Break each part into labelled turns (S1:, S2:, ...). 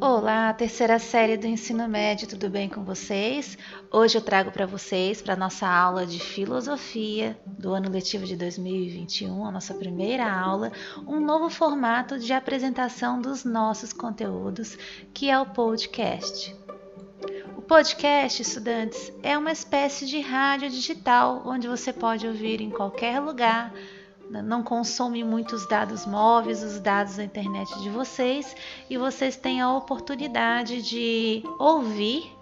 S1: Olá, terceira série do ensino médio, tudo bem com vocês? Hoje eu trago para vocês, para nossa aula de filosofia do ano letivo de 2021, a nossa primeira aula, um novo formato de apresentação dos nossos conteúdos, que é o podcast. O podcast, estudantes, é uma espécie de rádio digital onde você pode ouvir em qualquer lugar não consome muitos dados móveis, os dados da internet de vocês, e vocês têm a oportunidade de ouvir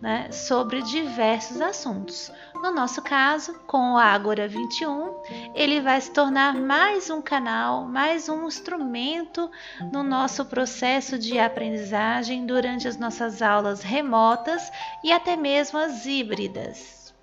S1: né, sobre diversos assuntos. No nosso caso, com o Agora 21, ele vai se tornar mais um canal, mais um instrumento no nosso processo de aprendizagem durante as nossas aulas remotas e até mesmo as híbridas.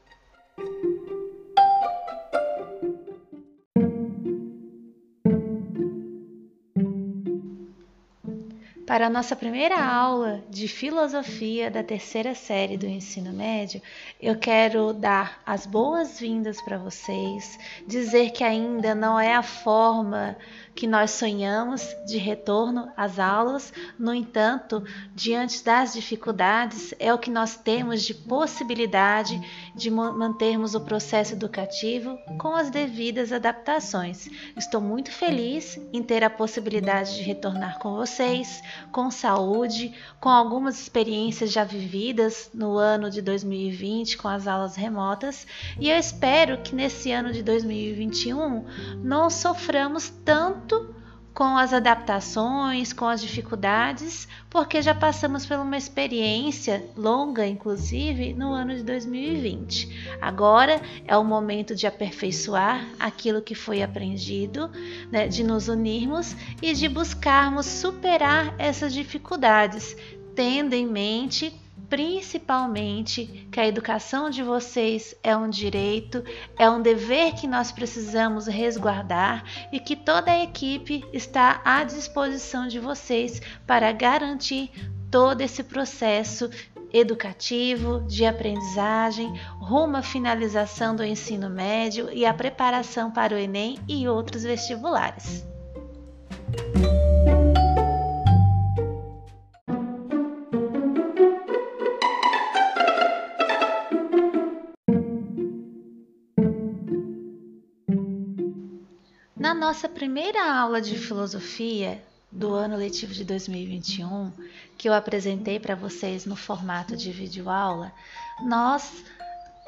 S1: Para a nossa primeira aula de filosofia da terceira série do ensino médio, eu quero dar as boas-vindas para vocês, dizer que ainda não é a forma que nós sonhamos de retorno às aulas, no entanto, diante das dificuldades, é o que nós temos de possibilidade de mantermos o processo educativo com as devidas adaptações. Estou muito feliz em ter a possibilidade de retornar com vocês, com saúde, com algumas experiências já vividas no ano de 2020 com as aulas remotas, e eu espero que nesse ano de 2021 não soframos tanto com as adaptações, com as dificuldades, porque já passamos por uma experiência longa, inclusive, no ano de 2020. Agora é o momento de aperfeiçoar aquilo que foi aprendido, né, de nos unirmos e de buscarmos superar essas dificuldades, tendo em mente principalmente que a educação de vocês é um direito, é um dever que nós precisamos resguardar e que toda a equipe está à disposição de vocês para garantir todo esse processo educativo, de aprendizagem, rumo à finalização do ensino médio e a preparação para o Enem e outros vestibulares. Nossa primeira aula de filosofia do ano letivo de 2021, que eu apresentei para vocês no formato de videoaula, nós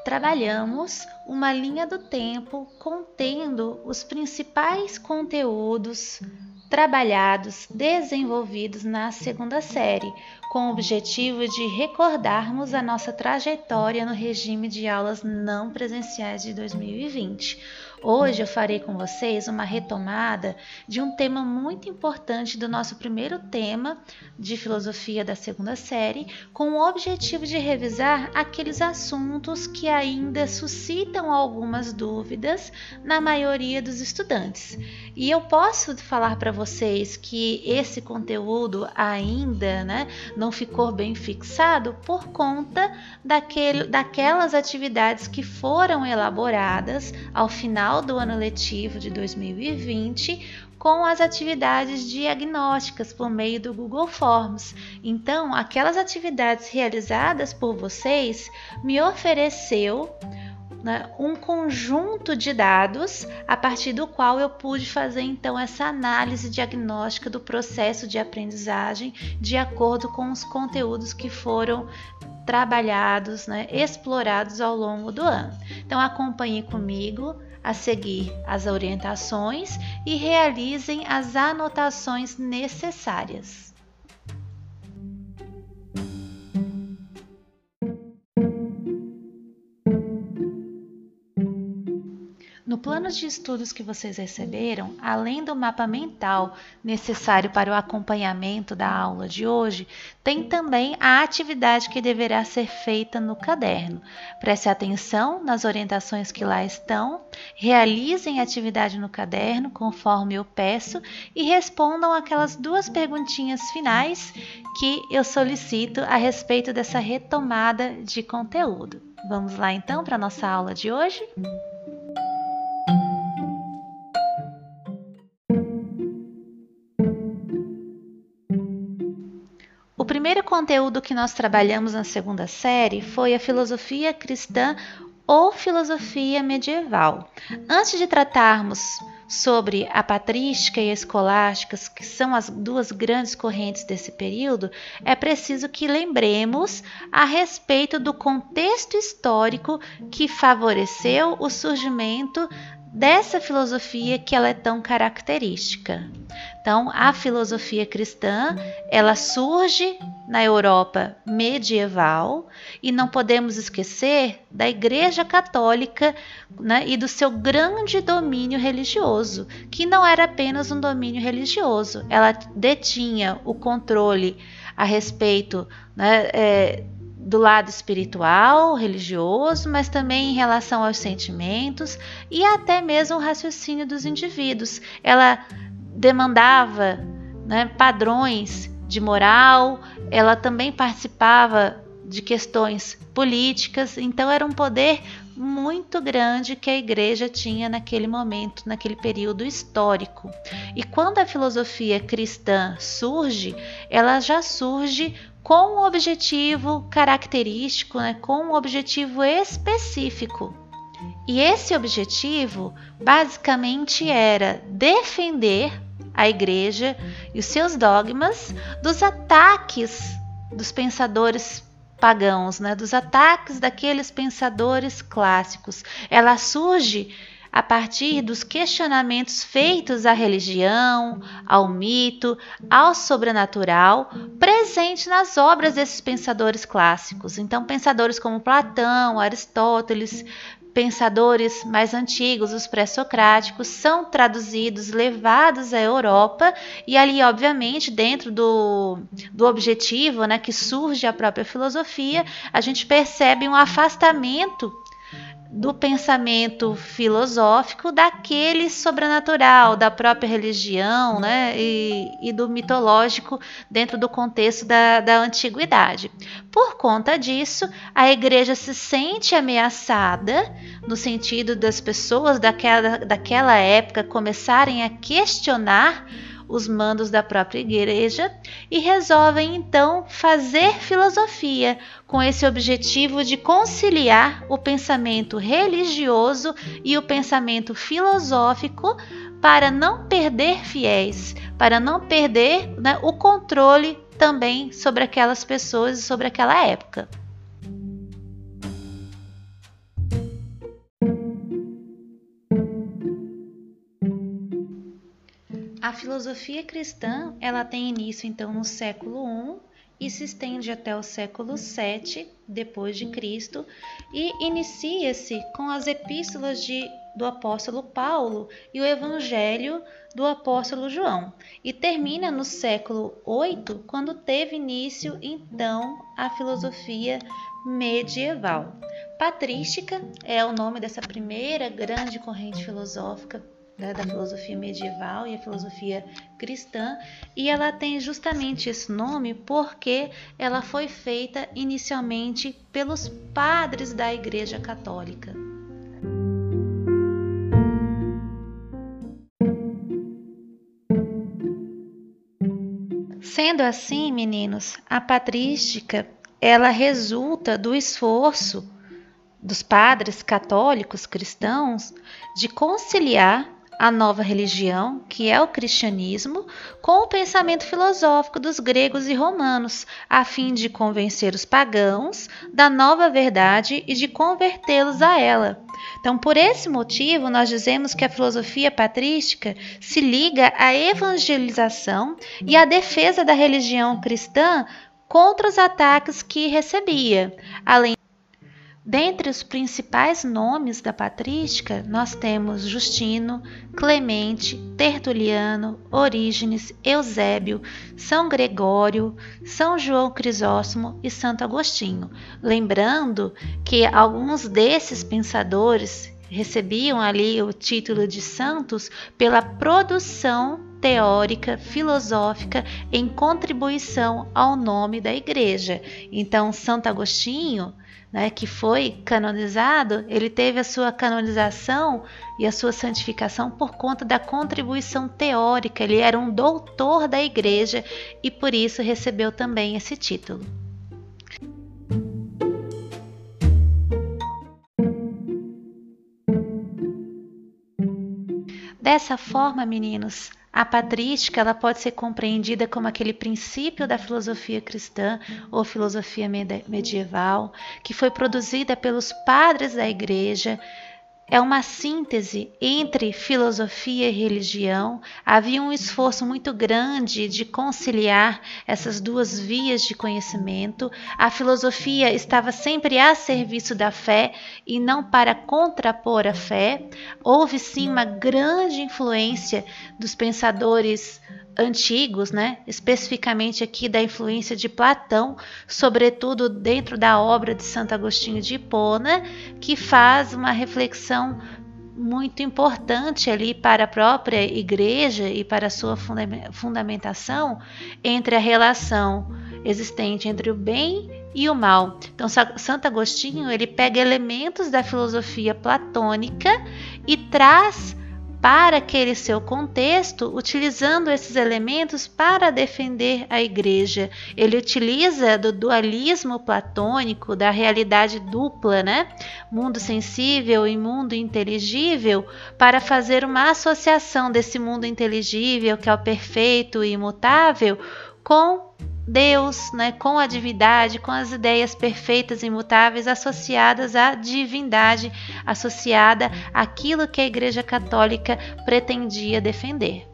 S1: trabalhamos uma linha do tempo contendo os principais conteúdos trabalhados, desenvolvidos na segunda série, com o objetivo de recordarmos a nossa trajetória no regime de aulas não presenciais de 2020 Hoje eu farei com vocês uma retomada de um tema muito importante do nosso primeiro tema de filosofia da segunda série, com o objetivo de revisar aqueles assuntos que ainda suscitam algumas dúvidas na maioria dos estudantes. E eu posso falar para vocês que esse conteúdo ainda né, não ficou bem fixado por conta daquele, daquelas atividades que foram elaboradas ao final final do ano letivo de 2020 com as atividades diagnósticas por meio do Google Forms. Então, aquelas atividades realizadas por vocês me ofereceu né, um conjunto de dados a partir do qual eu pude fazer então essa análise diagnóstica do processo de aprendizagem de acordo com os conteúdos que foram trabalhados, né, explorados ao longo do ano. Então acompanhe comigo a seguir as orientações e realizem as anotações necessárias. No plano de estudos que vocês receberam, além do mapa mental necessário para o acompanhamento da aula de hoje, tem também a atividade que deverá ser feita no caderno. Preste atenção nas orientações que lá estão, realizem a atividade no caderno conforme eu peço e respondam aquelas duas perguntinhas finais que eu solicito a respeito dessa retomada de conteúdo. Vamos lá então para a nossa aula de hoje? Primeiro conteúdo que nós trabalhamos na segunda série foi a filosofia cristã ou filosofia medieval. Antes de tratarmos sobre a patrística e a escolástica, que são as duas grandes correntes desse período, é preciso que lembremos a respeito do contexto histórico que favoreceu o surgimento dessa filosofia que ela é tão característica. Então, a filosofia cristã, ela surge na Europa medieval e não podemos esquecer da Igreja Católica né, e do seu grande domínio religioso, que não era apenas um domínio religioso, ela detinha o controle a respeito né, é, do lado espiritual, religioso, mas também em relação aos sentimentos e até mesmo o raciocínio dos indivíduos. Ela demandava né, padrões de moral, ela também participava de questões políticas, então era um poder muito grande que a igreja tinha naquele momento, naquele período histórico. E quando a filosofia cristã surge, ela já surge com um objetivo característico, né, com um objetivo específico. E esse objetivo basicamente era defender a igreja e os seus dogmas dos ataques dos pensadores pagãos, né, dos ataques daqueles pensadores clássicos. Ela surge a partir dos questionamentos feitos à religião, ao mito, ao sobrenatural, presente nas obras desses pensadores clássicos. Então, pensadores como Platão, Aristóteles, pensadores mais antigos, os pré-socráticos, são traduzidos, levados à Europa e ali, obviamente, dentro do, do objetivo né, que surge a própria filosofia, a gente percebe um afastamento do pensamento filosófico daquele sobrenatural, da própria religião né, e, e do mitológico dentro do contexto da, da antiguidade. Por conta disso, a igreja se sente ameaçada, no sentido das pessoas daquela, daquela época começarem a questionar os mandos da própria igreja e resolvem então fazer filosofia com esse objetivo de conciliar o pensamento religioso e o pensamento filosófico para não perder fiéis, para não perder né, o controle também sobre aquelas pessoas e sobre aquela época. Filosofia cristã ela tem início então no século I e se estende até o século VII depois de Cristo e inicia-se com as epístolas de, do apóstolo Paulo e o Evangelho do apóstolo João e termina no século VIII quando teve início então a filosofia medieval. Patrística é o nome dessa primeira grande corrente filosófica né, da filosofia medieval e a filosofia cristã, e ela tem justamente esse nome porque ela foi feita inicialmente pelos padres da Igreja Católica. Sendo assim, meninos, a patrística ela resulta do esforço dos padres católicos cristãos de conciliar a nova religião, que é o cristianismo, com o pensamento filosófico dos gregos e romanos, a fim de convencer os pagãos da nova verdade e de convertê-los a ela. Então, por esse motivo, nós dizemos que a filosofia patrística se liga à evangelização e à defesa da religião cristã contra os ataques que recebia, além Dentre os principais nomes da patrística, nós temos Justino, Clemente, Tertuliano, Orígenes, Eusébio, São Gregório, São João Crisóstomo e Santo Agostinho. Lembrando que alguns desses pensadores recebiam ali o título de santos pela produção teórica, filosófica em contribuição ao nome da igreja. Então, Santo Agostinho, né, que foi canonizado, ele teve a sua canonização e a sua santificação por conta da contribuição teórica. Ele era um doutor da igreja e por isso recebeu também esse título. Dessa forma, meninos, a patrística ela pode ser compreendida como aquele princípio da filosofia cristã ou filosofia medieval que foi produzida pelos padres da igreja é uma síntese entre filosofia e religião. Havia um esforço muito grande de conciliar essas duas vias de conhecimento. A filosofia estava sempre a serviço da fé e não para contrapor a fé. Houve sim uma grande influência dos pensadores antigos, né? especificamente aqui da influência de Platão, sobretudo dentro da obra de Santo Agostinho de Hipona, que faz uma reflexão muito importante ali para a própria igreja e para a sua fundamentação entre a relação existente entre o bem e o mal. Então, Santo Agostinho ele pega elementos da filosofia platônica e traz para aquele seu contexto, utilizando esses elementos para defender a igreja. Ele utiliza do dualismo platônico, da realidade dupla, né? Mundo sensível e mundo inteligível, para fazer uma associação desse mundo inteligível, que é o perfeito e imutável, com Deus, né, com a divindade, com as ideias perfeitas e imutáveis associadas à divindade, associada àquilo que a Igreja Católica pretendia defender.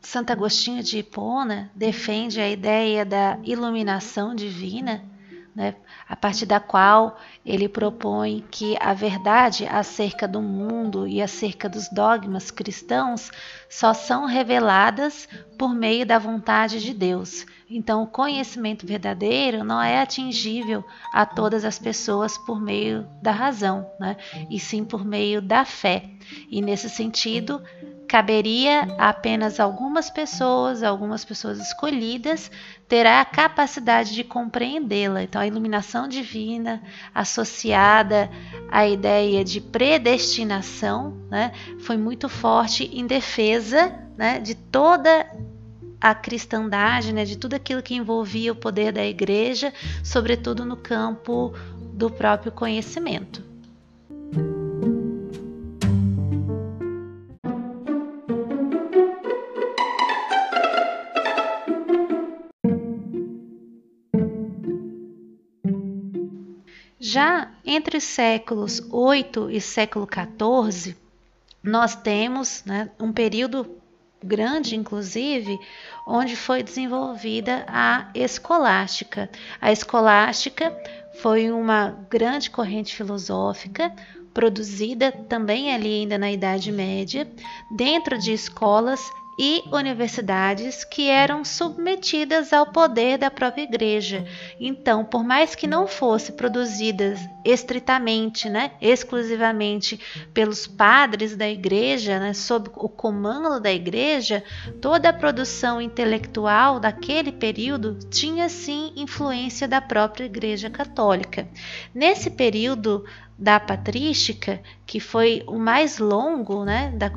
S1: Santo Agostinho de Hipona defende a ideia da iluminação divina né, a partir da qual ele propõe que a verdade acerca do mundo e acerca dos dogmas cristãos só são reveladas por meio da vontade de Deus. Então, o conhecimento verdadeiro não é atingível a todas as pessoas por meio da razão, né? e sim por meio da fé. E nesse sentido, caberia apenas algumas pessoas, algumas pessoas escolhidas, terá a capacidade de compreendê-la. Então, a iluminação divina associada à ideia de predestinação né, foi muito forte em defesa né, de toda a cristandade, né, de tudo aquilo que envolvia o poder da igreja, sobretudo no campo do próprio conhecimento. Já entre os séculos 8 e século 14, nós temos né, um período grande, inclusive, onde foi desenvolvida a escolástica. A escolástica foi uma grande corrente filosófica produzida também ali ainda na Idade Média, dentro de escolas e universidades que eram submetidas ao poder da própria igreja. Então, por mais que não fosse produzidas estritamente, né, exclusivamente pelos padres da igreja, né, sob o comando da igreja, toda a produção intelectual daquele período tinha sim influência da própria igreja católica. Nesse período da patrística, que foi o mais longo, né, da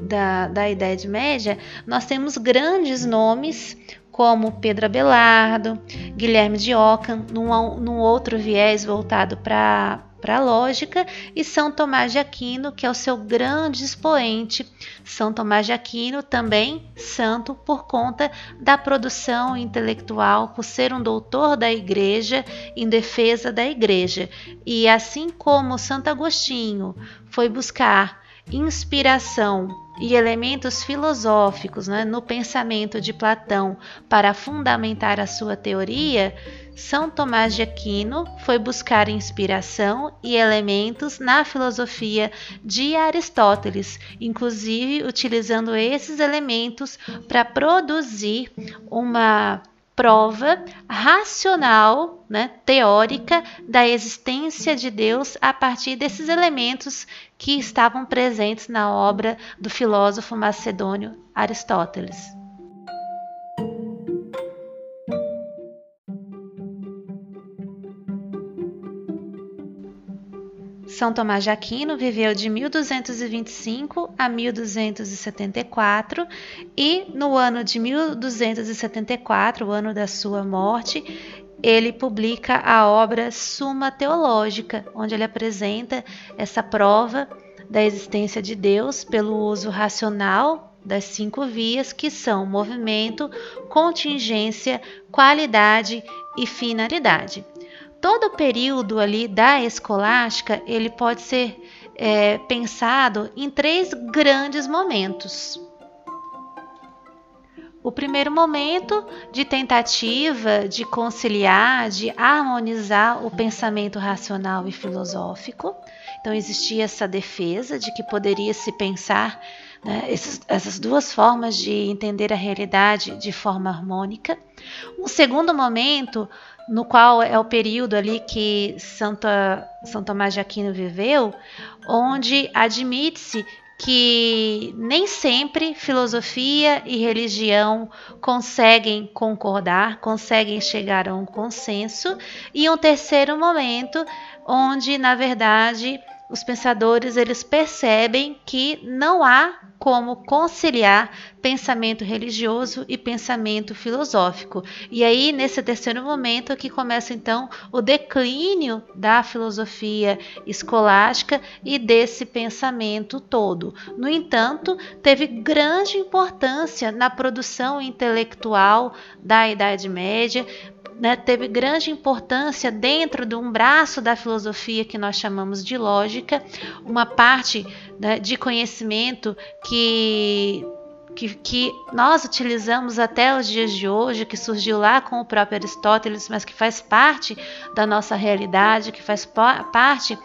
S1: da, da Idade Média, nós temos grandes nomes como Pedro Abelardo, Guilherme de Ockham, num, num outro viés voltado para para a lógica, e São Tomás de Aquino, que é o seu grande expoente. São Tomás de Aquino, também santo por conta da produção intelectual, por ser um doutor da igreja em defesa da igreja. E assim como Santo Agostinho foi buscar inspiração e elementos filosóficos né, no pensamento de Platão para fundamentar a sua teoria, São Tomás de Aquino foi buscar inspiração e elementos na filosofia de Aristóteles, inclusive utilizando esses elementos para produzir uma prova racional, né, teórica da existência de Deus a partir desses elementos que estavam presentes na obra do filósofo macedônio Aristóteles. São Tomás de Aquino viveu de 1225 a 1274 e no ano de 1274, o ano da sua morte, ele publica a obra Suma Teológica, onde ele apresenta essa prova da existência de Deus pelo uso racional das cinco vias que são movimento, contingência, qualidade e finalidade todo o período ali da escolástica ele pode ser é, pensado em três grandes momentos. O primeiro momento de tentativa de conciliar, de harmonizar o pensamento racional e filosófico. Então, existia essa defesa de que poderia se pensar né, essas, essas duas formas de entender a realidade de forma harmônica. Um segundo momento no qual é o período ali que Santa, São Tomás de Aquino viveu, onde admite-se que nem sempre filosofia e religião conseguem concordar, conseguem chegar a um consenso, e um terceiro momento onde, na verdade, os pensadores eles percebem que não há como conciliar pensamento religioso e pensamento filosófico. E aí, nesse terceiro momento, é que começa então o declínio da filosofia escolástica e desse pensamento todo. No entanto, teve grande importância na produção intelectual da Idade Média, né, teve grande importância dentro de um braço da filosofia que nós chamamos de lógica, uma parte né, de conhecimento que, que, que, nós utilizamos até os dias de hoje, que surgiu lá com o próprio Aristóteles, mas que faz parte da nossa realidade, que faz parte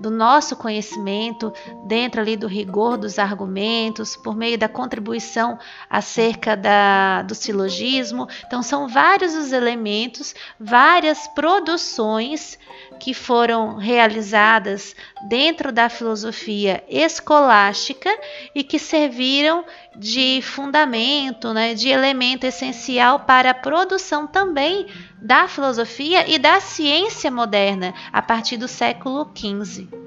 S1: do nosso conhecimento, dentro ali do rigor dos argumentos, por meio da contribuição acerca da, do silogismo. Então, são vários os elementos, várias produções que foram realizadas dentro da filosofia escolástica e que serviram de fundamento, né, de elemento essencial para a produção também da filosofia e da ciência moderna a partir do século XV.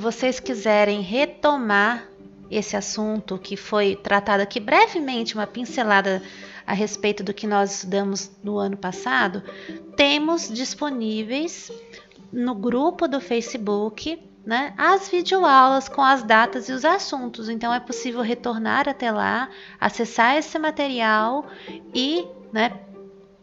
S1: Vocês quiserem retomar esse assunto que foi tratado aqui brevemente, uma pincelada a respeito do que nós estudamos no ano passado, temos disponíveis no grupo do Facebook né, as videoaulas com as datas e os assuntos. Então é possível retornar até lá, acessar esse material e né,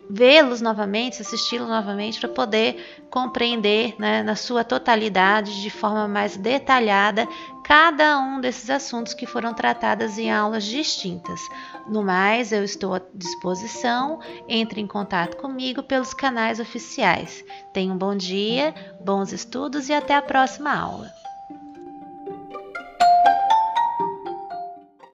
S1: vê-los novamente, assisti-los novamente para poder compreender né, na sua totalidade, de forma mais detalhada, cada um desses assuntos que foram tratados em aulas distintas. No mais, eu estou à disposição, entre em contato comigo pelos canais oficiais. Tenha um bom dia, bons estudos e até a próxima aula.